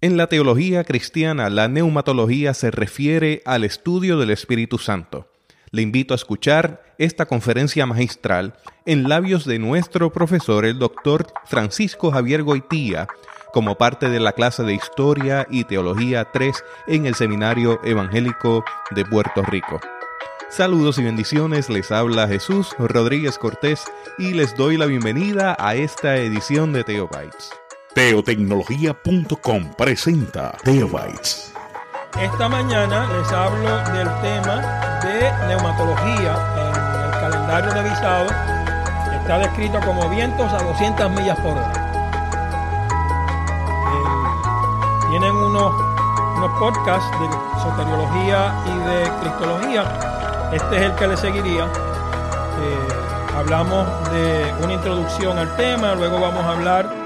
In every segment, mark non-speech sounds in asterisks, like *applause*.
En la teología cristiana, la neumatología se refiere al estudio del Espíritu Santo. Le invito a escuchar esta conferencia magistral en labios de nuestro profesor, el doctor Francisco Javier Goitía, como parte de la clase de Historia y Teología 3 en el Seminario Evangélico de Puerto Rico. Saludos y bendiciones, les habla Jesús Rodríguez Cortés y les doy la bienvenida a esta edición de Teobytes. Teotecnología.com presenta Teobytes. Esta mañana les hablo del tema de neumatología en el calendario revisado. Está descrito como vientos a 200 millas por hora. Eh, tienen unos, unos podcasts de soteriología y de cristología. Este es el que le seguiría. Eh, hablamos de una introducción al tema, luego vamos a hablar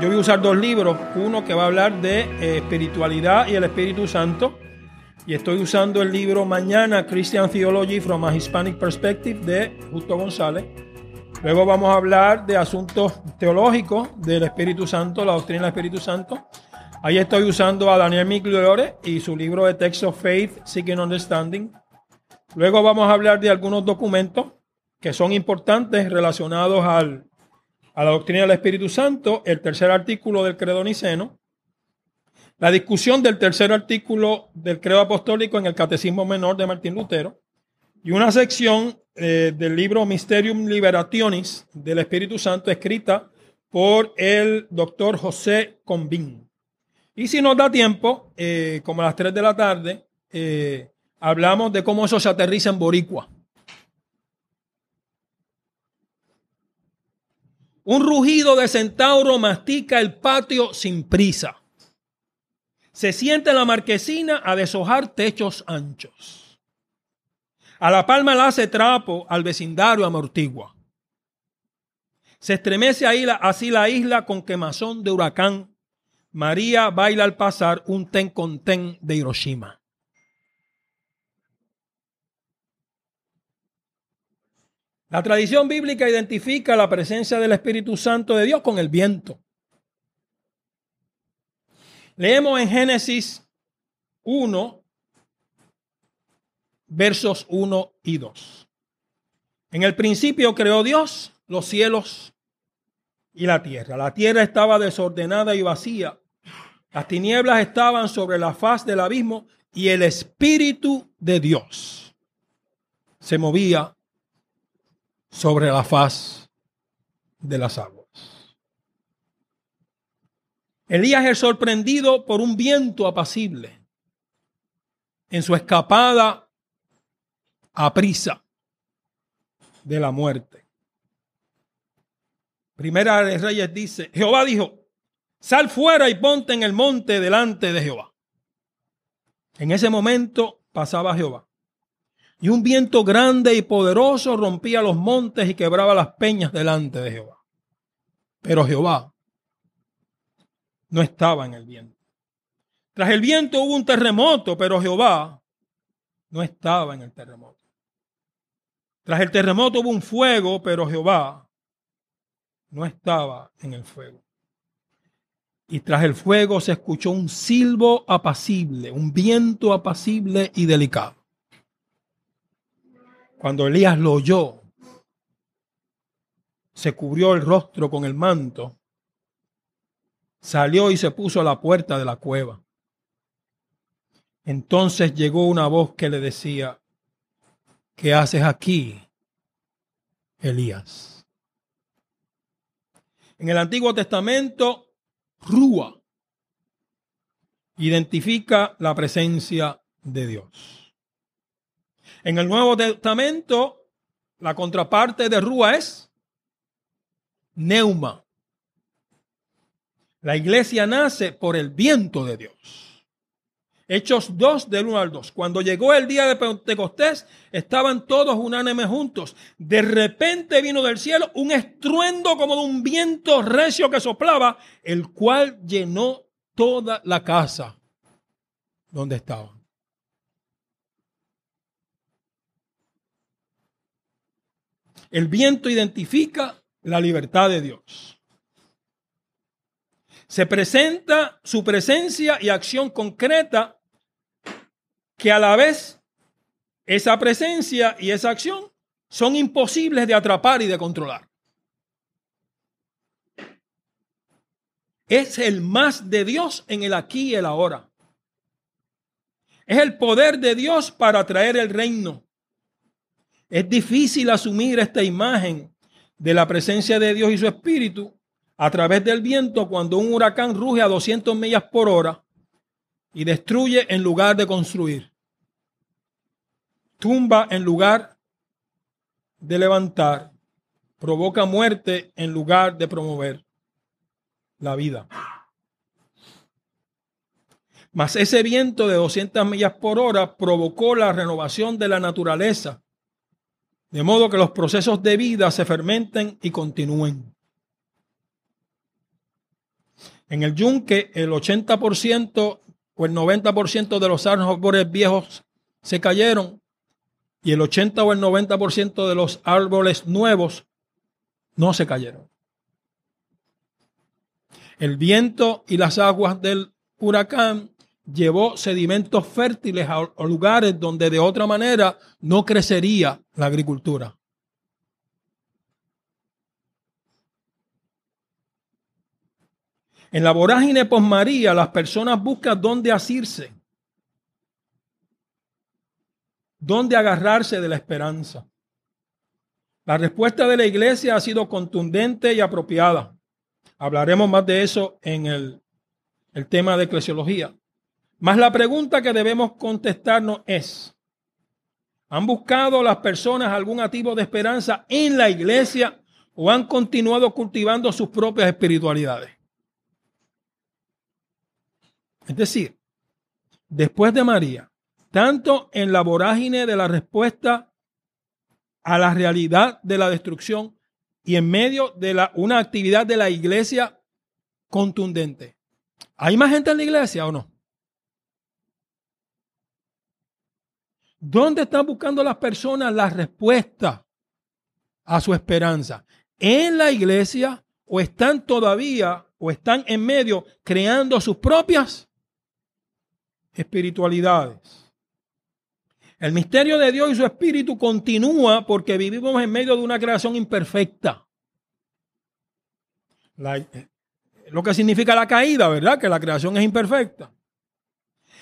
yo voy a usar dos libros, uno que va a hablar de eh, espiritualidad y el Espíritu Santo, y estoy usando el libro Mañana Christian Theology from a Hispanic Perspective de Justo González. Luego vamos a hablar de asuntos teológicos del Espíritu Santo, la doctrina del Espíritu Santo. Ahí estoy usando a Daniel Migliore y su libro de Text of Faith, Seeking Understanding. Luego vamos a hablar de algunos documentos que son importantes relacionados al a la doctrina del Espíritu Santo, el tercer artículo del credo niceno, la discusión del tercer artículo del credo apostólico en el Catecismo Menor de Martín Lutero, y una sección eh, del libro Mysterium Liberationis del Espíritu Santo escrita por el doctor José Combín. Y si nos da tiempo, eh, como a las 3 de la tarde, eh, hablamos de cómo eso se aterriza en Boricua. Un rugido de centauro mastica el patio sin prisa. Se siente en la marquesina a deshojar techos anchos. A la palma la hace trapo, al vecindario amortigua. Se estremece ahí así la isla con quemazón de huracán. María baila al pasar un ten con ten de Hiroshima. La tradición bíblica identifica la presencia del Espíritu Santo de Dios con el viento. Leemos en Génesis 1, versos 1 y 2. En el principio creó Dios los cielos y la tierra. La tierra estaba desordenada y vacía. Las tinieblas estaban sobre la faz del abismo y el Espíritu de Dios se movía sobre la faz de las aguas. Elías es sorprendido por un viento apacible en su escapada a prisa de la muerte. Primera de Reyes dice, Jehová dijo, sal fuera y ponte en el monte delante de Jehová. En ese momento pasaba Jehová y un viento grande y poderoso rompía los montes y quebraba las peñas delante de Jehová. Pero Jehová no estaba en el viento. Tras el viento hubo un terremoto, pero Jehová no estaba en el terremoto. Tras el terremoto hubo un fuego, pero Jehová no estaba en el fuego. Y tras el fuego se escuchó un silbo apacible, un viento apacible y delicado. Cuando Elías lo oyó, se cubrió el rostro con el manto, salió y se puso a la puerta de la cueva. Entonces llegó una voz que le decía, ¿qué haces aquí, Elías? En el Antiguo Testamento, Rúa identifica la presencia de Dios. En el Nuevo Testamento, la contraparte de Rúa es Neuma. La iglesia nace por el viento de Dios. Hechos 2 del 1 al 2. Cuando llegó el día de Pentecostés, estaban todos unánimes juntos. De repente vino del cielo un estruendo como de un viento recio que soplaba, el cual llenó toda la casa donde estaban. El viento identifica la libertad de Dios. Se presenta su presencia y acción concreta que a la vez esa presencia y esa acción son imposibles de atrapar y de controlar. Es el más de Dios en el aquí y el ahora. Es el poder de Dios para traer el reino. Es difícil asumir esta imagen de la presencia de Dios y su espíritu a través del viento cuando un huracán ruge a 200 millas por hora y destruye en lugar de construir. Tumba en lugar de levantar. Provoca muerte en lugar de promover la vida. Mas ese viento de 200 millas por hora provocó la renovación de la naturaleza, de modo que los procesos de vida se fermenten y continúen. En el yunque, el 80% o el 90% de los árboles viejos se cayeron y el 80 o el 90% de los árboles nuevos no se cayeron. El viento y las aguas del huracán llevó sedimentos fértiles a lugares donde de otra manera no crecería la agricultura. En la vorágine María, las personas buscan dónde asirse, dónde agarrarse de la esperanza. La respuesta de la iglesia ha sido contundente y apropiada. Hablaremos más de eso en el, el tema de eclesiología. Mas la pregunta que debemos contestarnos es, ¿han buscado las personas algún activo de esperanza en la iglesia o han continuado cultivando sus propias espiritualidades? Es decir, después de María, tanto en la vorágine de la respuesta a la realidad de la destrucción y en medio de la, una actividad de la iglesia contundente. ¿Hay más gente en la iglesia o no? ¿Dónde están buscando las personas la respuesta a su esperanza? ¿En la iglesia o están todavía o están en medio creando sus propias espiritualidades? El misterio de Dios y su espíritu continúa porque vivimos en medio de una creación imperfecta. Eh, lo que significa la caída, ¿verdad? Que la creación es imperfecta.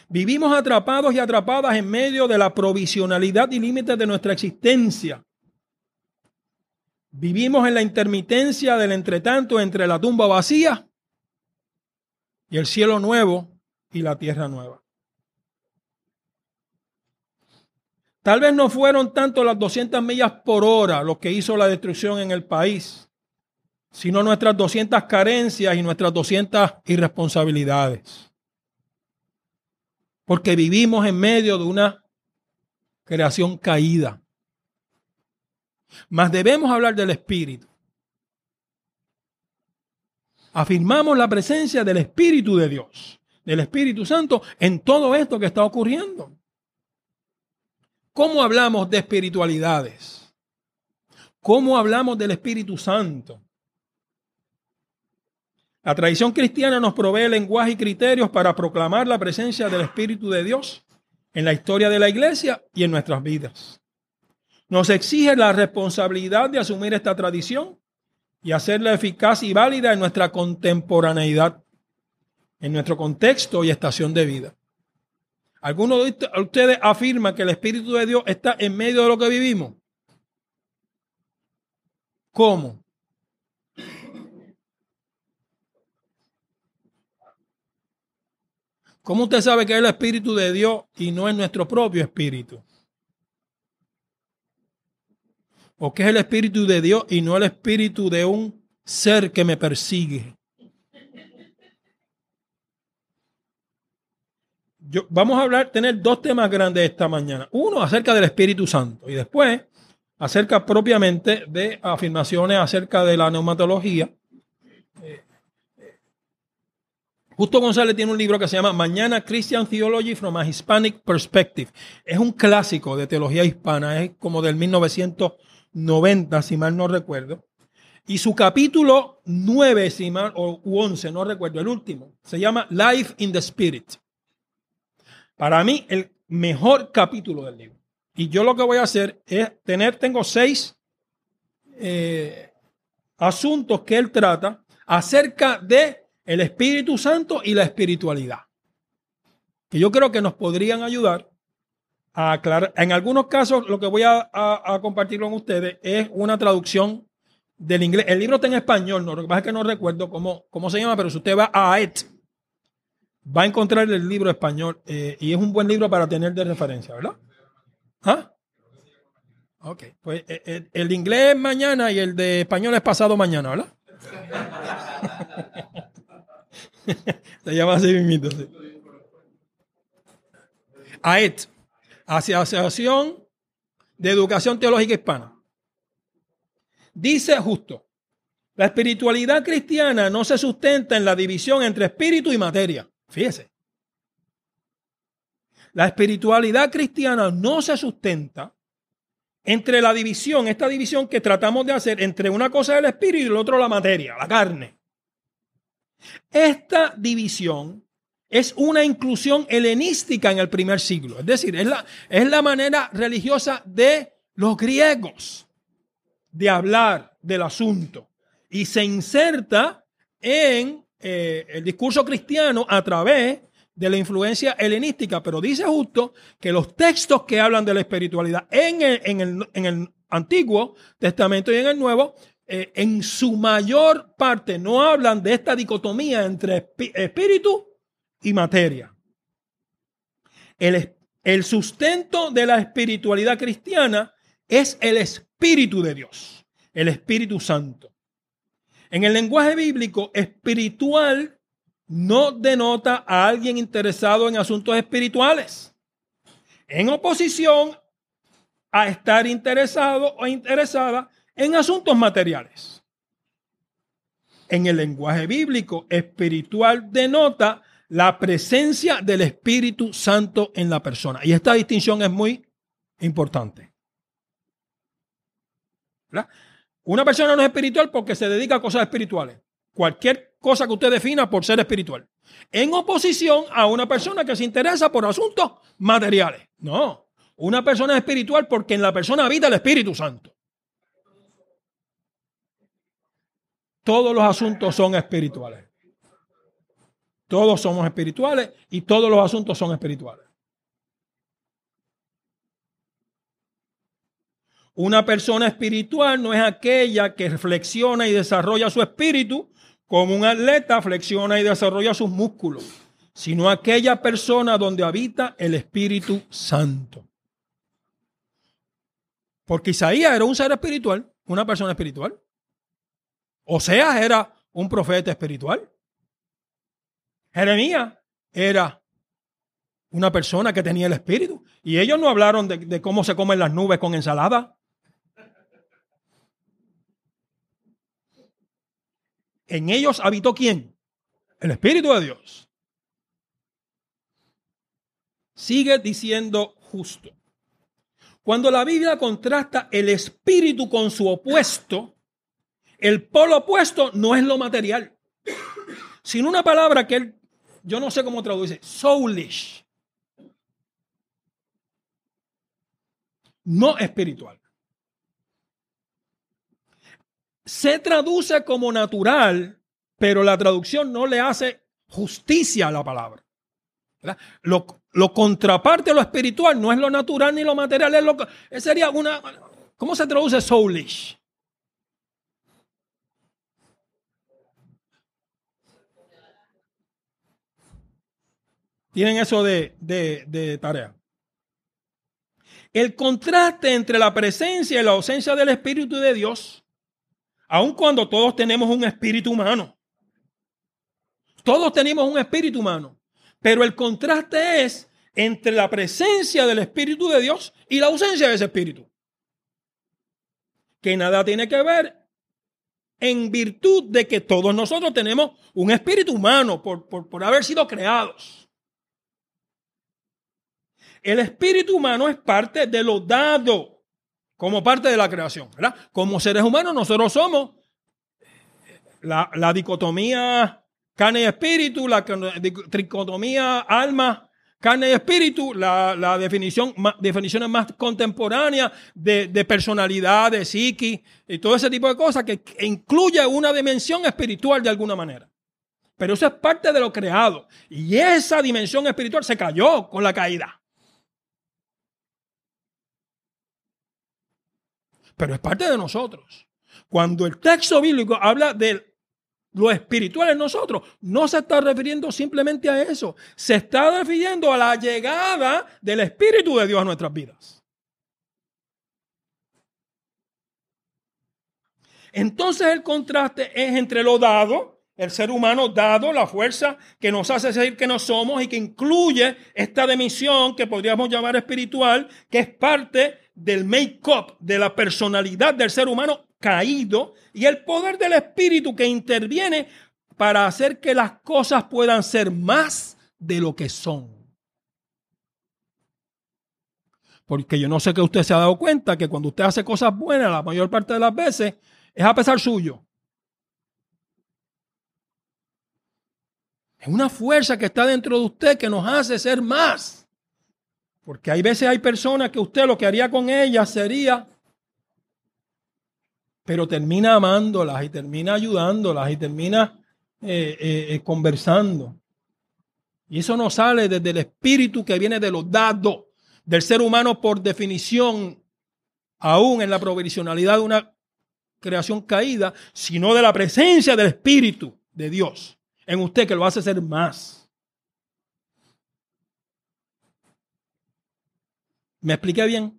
Vivimos atrapados y atrapadas en medio de la provisionalidad y límites de nuestra existencia. Vivimos en la intermitencia del entretanto entre la tumba vacía y el cielo nuevo y la tierra nueva. Tal vez no fueron tanto las 200 millas por hora lo que hizo la destrucción en el país, sino nuestras 200 carencias y nuestras 200 irresponsabilidades. Porque vivimos en medio de una creación caída. Mas debemos hablar del Espíritu. Afirmamos la presencia del Espíritu de Dios, del Espíritu Santo, en todo esto que está ocurriendo. ¿Cómo hablamos de espiritualidades? ¿Cómo hablamos del Espíritu Santo? La tradición cristiana nos provee lenguaje y criterios para proclamar la presencia del Espíritu de Dios en la historia de la iglesia y en nuestras vidas. Nos exige la responsabilidad de asumir esta tradición y hacerla eficaz y válida en nuestra contemporaneidad, en nuestro contexto y estación de vida. ¿Alguno de ustedes afirma que el Espíritu de Dios está en medio de lo que vivimos? ¿Cómo? ¿Cómo usted sabe que es el Espíritu de Dios y no es nuestro propio Espíritu? ¿O que es el Espíritu de Dios y no el Espíritu de un ser que me persigue? vamos a hablar, tener dos temas grandes esta mañana. Uno acerca del Espíritu Santo y después acerca propiamente de afirmaciones acerca de la neumatología. Eh, Justo González tiene un libro que se llama Mañana Christian Theology from a Hispanic Perspective. Es un clásico de teología hispana, es como del 1990, si mal no recuerdo. Y su capítulo 9, o 11, no recuerdo, el último, se llama Life in the Spirit. Para mí, el mejor capítulo del libro. Y yo lo que voy a hacer es tener, tengo seis eh, asuntos que él trata acerca de el Espíritu Santo y la espiritualidad. Que yo creo que nos podrían ayudar a aclarar. En algunos casos, lo que voy a, compartir con ustedes es una traducción del inglés. El libro está en español, ¿no? lo que pasa es que no recuerdo cómo, cómo se llama, pero si usted va a AET, va a encontrar el libro español eh, y es un buen libro para tener de referencia, ¿verdad? ¿Ah? Ok, pues eh, eh, el, inglés es mañana y el de español es pasado mañana, ¿verdad? *laughs* *laughs* Se llama así mismo. AET, Asociación de Educación Teológica Hispana. Dice justo, la espiritualidad cristiana no se sustenta en la división entre espíritu y materia. Fíjese. La espiritualidad cristiana no se sustenta entre la división, esta división que tratamos de hacer entre una cosa del espíritu y el otro la materia, la carne. Esta división es una inclusión helenística en el primer siglo, es decir, es la, es la manera religiosa de los griegos de hablar del asunto. Y se inserta en eh, el discurso cristiano a través de la influencia helenística, pero dice justo que los textos que hablan de la espiritualidad en el, Antiguo Testamento y en el Nuevo, eh, en su mayor parte no hablan de esta dicotomía entre espíritu y materia. El, el sustento de la espiritualidad cristiana es el Espíritu de Dios, el Espíritu Santo. En el lenguaje bíblico, espiritual no denota a alguien interesado en asuntos espirituales, en oposición a estar interesado o interesada en asuntos materiales. En el lenguaje bíblico, espiritual denota la presencia del Espíritu Santo en la persona. Y esta distinción es muy importante. Una persona no es espiritual porque se dedica a cosas espirituales. Cualquier cosa que usted defina por ser espiritual. En oposición a una persona que se interesa por asuntos materiales. No, una persona es espiritual porque en la persona habita el Espíritu Santo. Todos los asuntos son espirituales. Todos somos espirituales y todos los asuntos son espirituales. Una persona espiritual no es aquella que reflexiona y desarrolla su espíritu como un atleta flexiona y desarrolla sus músculos, sino aquella persona donde habita el Espíritu Santo. Porque Isaías era un ser espiritual, una persona espiritual. Oseas era un profeta espiritual. Jeremías era una persona que tenía el espíritu. Y ellos no hablaron de, de, cómo se comen las nubes con ensalada. En ellos habitó quién? El Espíritu de Dios. Sigue diciendo justo. Cuando la Biblia contrasta el espíritu con su opuesto, el polo opuesto no es lo material, sino una palabra que él, yo no sé cómo traduce, soulish. No espiritual se traduce como natural, pero la traducción no le hace justicia a la palabra. Lo, contraparte a lo espiritual no es lo natural ni lo material, es lo sería una. ¿Cómo se traduce soulish? Tienen eso de, tarea. El contraste entre la presencia y la ausencia del Espíritu de Dios Aun cuando todos tenemos un espíritu humano. Todos tenemos un espíritu humano. Pero el contraste es entre la presencia del Espíritu de Dios y la ausencia de ese Espíritu. Que nada tiene que ver en virtud de que todos nosotros tenemos un espíritu humano por, por haber sido creados. El espíritu humano es parte de lo dado como parte de la creación, ¿verdad? Como seres humanos nosotros somos la, dicotomía carne y espíritu, la tricotomía alma, carne y espíritu, la, la definición, definiciones más contemporáneas de, de, personalidad, de psiqui y todo ese tipo de cosas que incluye una dimensión espiritual de alguna manera. Pero eso es parte de lo creado. Y esa dimensión espiritual se cayó con la caída. Pero es parte de nosotros. Cuando el texto bíblico habla de lo espiritual en nosotros, no se está refiriendo simplemente a eso. Se está refiriendo a la llegada del Espíritu de Dios a nuestras vidas. Entonces el contraste es entre lo dado, el ser humano dado, la fuerza que nos hace decir que no somos y que incluye esta dimensión que podríamos llamar espiritual, que es parte del make-up, de la personalidad del ser humano caído y el poder del Espíritu que interviene para hacer que las cosas puedan ser más de lo que son. Porque yo no sé que usted se ha dado cuenta que cuando usted hace cosas buenas, la mayor parte de las veces, es a pesar suyo. Es una fuerza que está dentro de usted que nos hace ser más. Porque hay veces hay personas que usted lo que haría con ellas sería pero termina amándolas y termina ayudándolas y termina eh, eh, eh, conversando. Y eso no sale desde el espíritu que viene de los dados del ser humano por definición, aún en la provisionalidad de una creación caída, sino de la presencia del espíritu de Dios en usted que lo hace ser más. ¿Me expliqué bien?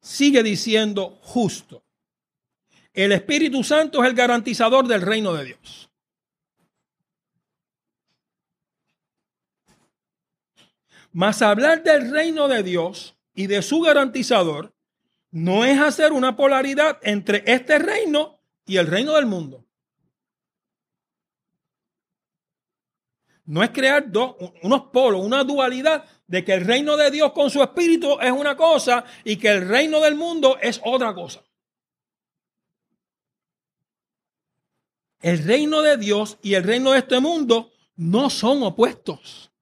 sigue diciendo justo. El Espíritu Santo es el garantizador del reino de Dios. Mas hablar del reino de Dios y de su garantizador no es hacer una polaridad entre este reino y el reino del mundo. No es crear dos, unos polos, una dualidad de que el reino de Dios con su espíritu es una cosa y que el reino del mundo es otra cosa. El reino de Dios y el reino de este mundo no son opuestos.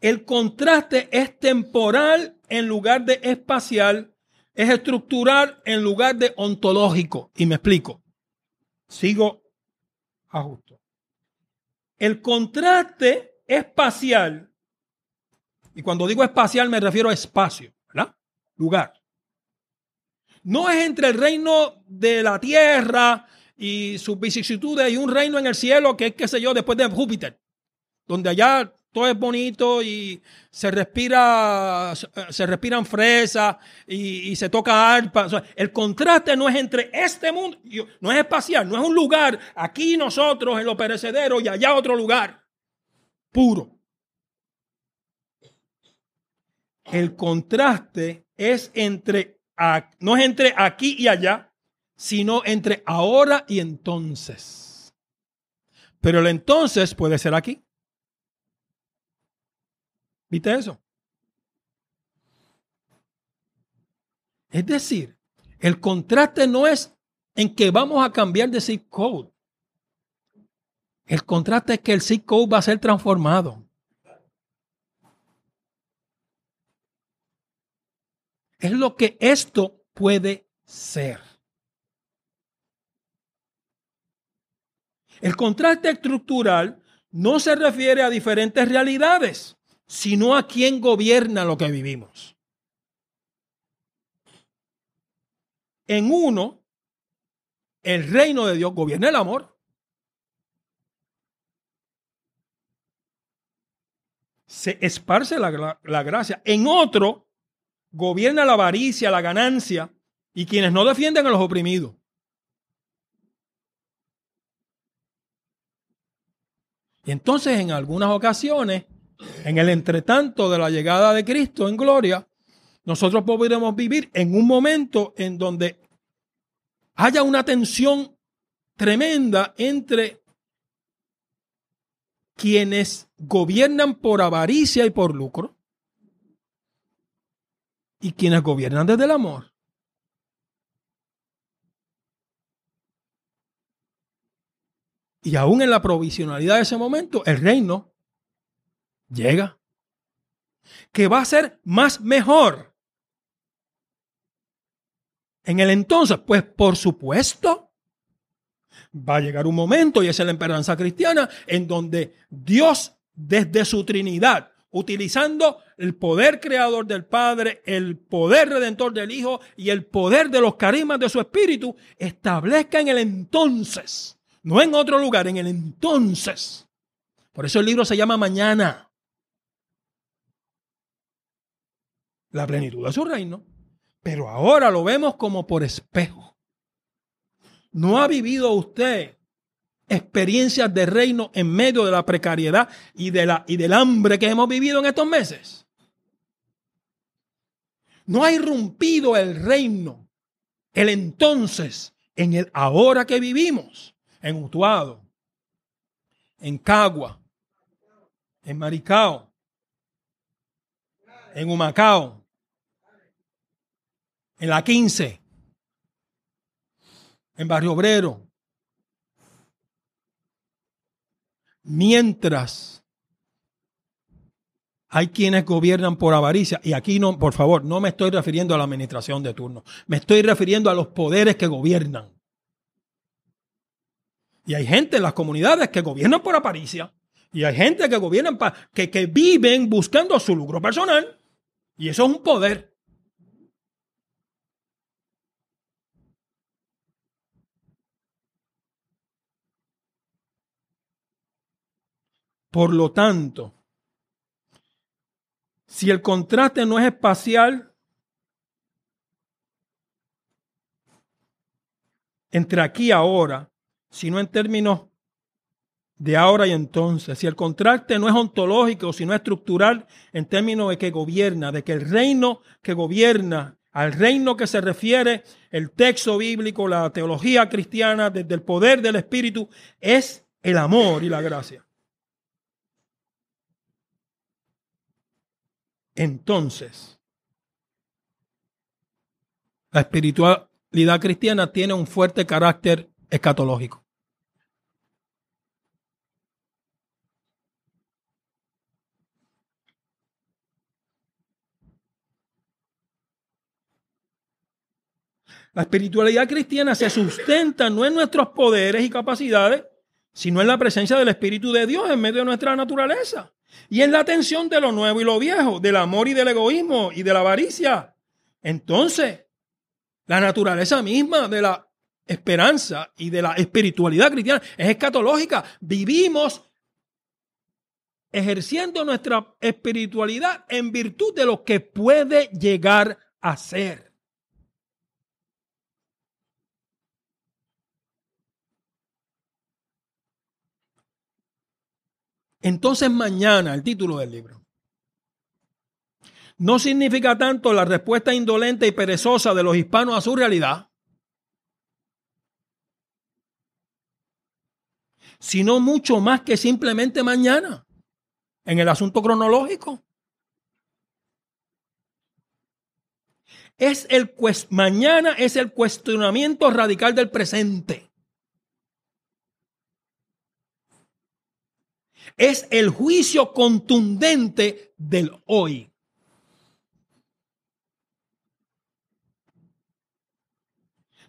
El contraste es temporal en lugar de espacial, es estructural en lugar de ontológico. Y me explico. Sigo ajusto. El contraste espacial, y cuando digo espacial me refiero a espacio, ¿verdad? Lugar. No es entre el reino de la tierra y sus vicisitudes y un reino en el cielo que es, qué sé yo, después de Júpiter, donde allá todo es bonito y se respira, se respiran fresas y, se toca arpa. el contraste no es entre este mundo, no es espacial, no es un lugar, aquí nosotros en lo perecedero y allá otro lugar puro. El contraste es entre, no es entre aquí y allá, sino entre ahora y entonces. Pero el entonces puede ser aquí. ¿Viste eso? Es decir, el contraste no es en que vamos a cambiar de zip code. El contraste es que el zip code va a ser transformado. Es lo que esto puede ser. El contraste estructural no se refiere a diferentes realidades, sino a quien gobierna lo que vivimos. En uno, el reino de Dios gobierna el amor. se esparce la, la, gracia. En otro, gobierna la avaricia, la ganancia y quienes no defienden a los oprimidos. Y entonces en algunas ocasiones, en el entretanto de la llegada de Cristo en gloria, nosotros podremos vivir en un momento en donde haya una tensión tremenda entre quienes gobiernan por avaricia y por lucro y quienes gobiernan desde el amor. Y aún en la provisionalidad de ese momento, el reino llega. Que va a ser más mejor. En el entonces, pues por supuesto, va a llegar un momento, y es la esperanza cristiana, en donde Dios, desde su Trinidad, utilizando el poder creador del Padre, el poder redentor del Hijo y el poder de los carismas de su Espíritu, establezca en el entonces, no en otro lugar, en el entonces. Por eso el libro se llama Mañana. La plenitud de su reino. Pero ahora lo vemos como por espejo. ¿No ha vivido usted experiencias de reino en medio de la precariedad y, de la, y del hambre que hemos vivido en estos meses? No ha irrumpido el reino, el entonces, en el ahora que vivimos, en Utuado, en Cagua, en Maricao, en Humacao, en la 15, en Barrio Obrero, Mientras hay quienes gobiernan por avaricia, y aquí no, por favor, no me estoy refiriendo a la administración de turno, me estoy refiriendo a los poderes que gobiernan. Y hay gente en las comunidades que gobiernan por avaricia, y hay gente que gobiernan que, que viven buscando su lucro personal, y eso es un poder. Por lo tanto, si el contraste no es espacial entre aquí y ahora, sino en términos de ahora y entonces, si el contraste no es ontológico, sino estructural en términos de que gobierna, de que el reino que gobierna, al reino que se refiere el texto bíblico, la teología cristiana, desde el poder del Espíritu, es el amor y la gracia. Entonces, la espiritualidad cristiana tiene un fuerte carácter escatológico. La espiritualidad cristiana se sustenta no en nuestros poderes y capacidades, sino en la presencia del Espíritu de Dios en medio de nuestra naturaleza. Y en la tensión de lo nuevo y lo viejo, del amor y del egoísmo y de la avaricia. Entonces, la naturaleza misma de la esperanza y de la espiritualidad cristiana es escatológica. Vivimos ejerciendo nuestra espiritualidad en virtud de lo que puede llegar a ser. Entonces mañana, el título del libro, no significa tanto la respuesta indolente y perezosa de los hispanos a su realidad, sino mucho más que simplemente mañana, en el asunto cronológico. Es el mañana es el cuestionamiento radical del presente. Es el juicio contundente del hoy.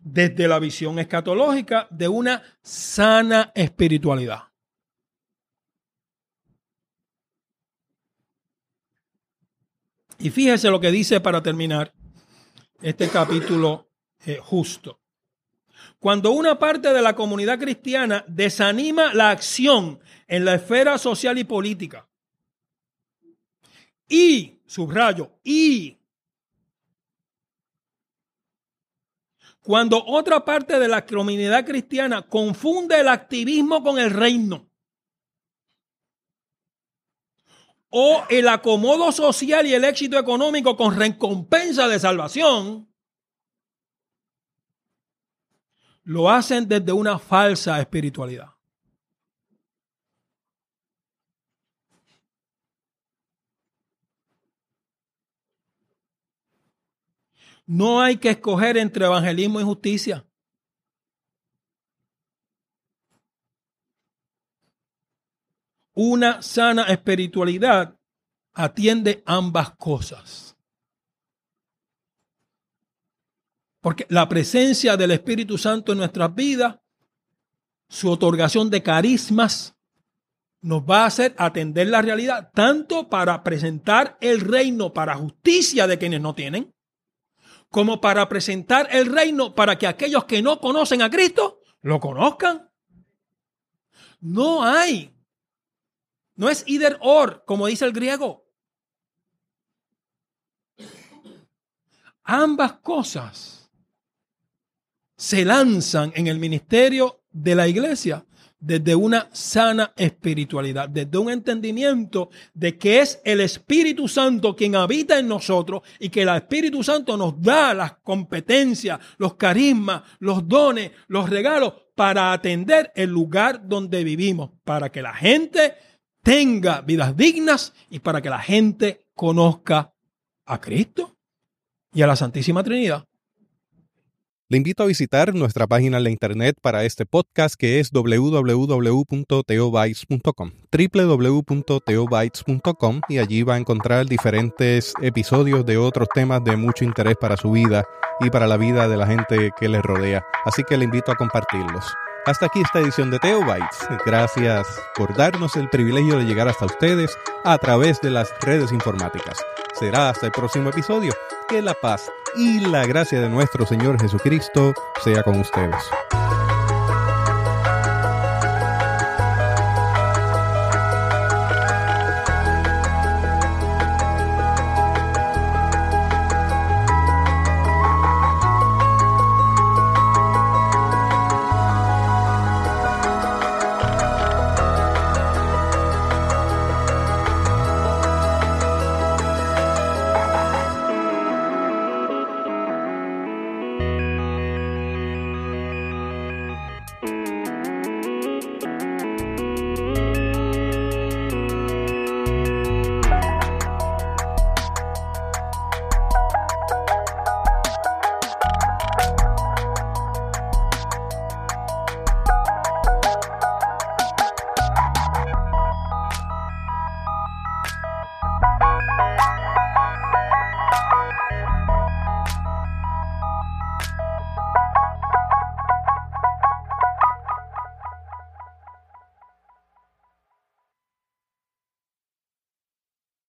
Desde la visión escatológica de una sana espiritualidad. Y fíjese lo que dice para terminar este capítulo eh, justo. Cuando una parte de la comunidad cristiana desanima la acción en la esfera social y política. Y, subrayo, y. Cuando otra parte de la comunidad cristiana confunde el activismo con el reino, o el acomodo social y el éxito económico con recompensa de salvación, lo hacen desde una falsa espiritualidad. No hay que escoger entre evangelismo y justicia. una sana espiritualidad atiende ambas cosas. Porque la presencia del Espíritu Santo en nuestras vidas, su otorgación de carismas, nos va a hacer atender la realidad, tanto para presentar el reino para justicia de quienes no tienen, como para presentar el reino para que aquellos que no conocen a Cristo lo conozcan. No hay. No es either or, como dice el griego. Ambas cosas se lanzan en el ministerio de la iglesia desde una sana espiritualidad, desde un entendimiento de que es el Espíritu Santo quien habita en nosotros y que el Espíritu Santo nos da las competencias, los carismas, los dones, los regalos para atender el lugar donde vivimos, para que la gente tenga vidas dignas y para que la gente conozca a Cristo y a la Santísima Trinidad. Le invito a visitar nuestra página en la internet para este podcast que es www.teobytes.com www.teobytes.com y allí va a encontrar diferentes episodios de otros temas de mucho interés para su vida y para la vida de la gente que le rodea. Así que le invito a compartirlos. Hasta aquí esta edición de Teobytes. Gracias por darnos el privilegio de llegar hasta ustedes a través de las redes informáticas. Será hasta el próximo episodio. Que la paz y la gracia de nuestro Señor Jesucristo sea con ustedes.